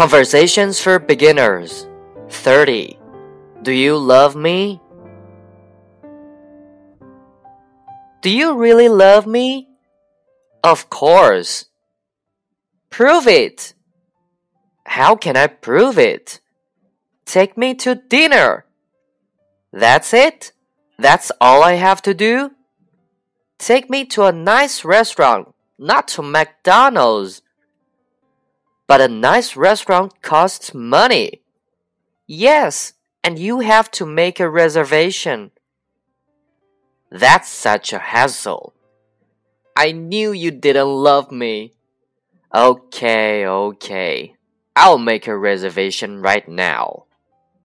Conversations for Beginners 30. Do you love me? Do you really love me? Of course. Prove it. How can I prove it? Take me to dinner. That's it? That's all I have to do? Take me to a nice restaurant, not to McDonald's. But a nice restaurant costs money. Yes, and you have to make a reservation. That's such a hassle. I knew you didn't love me. Okay, okay. I'll make a reservation right now.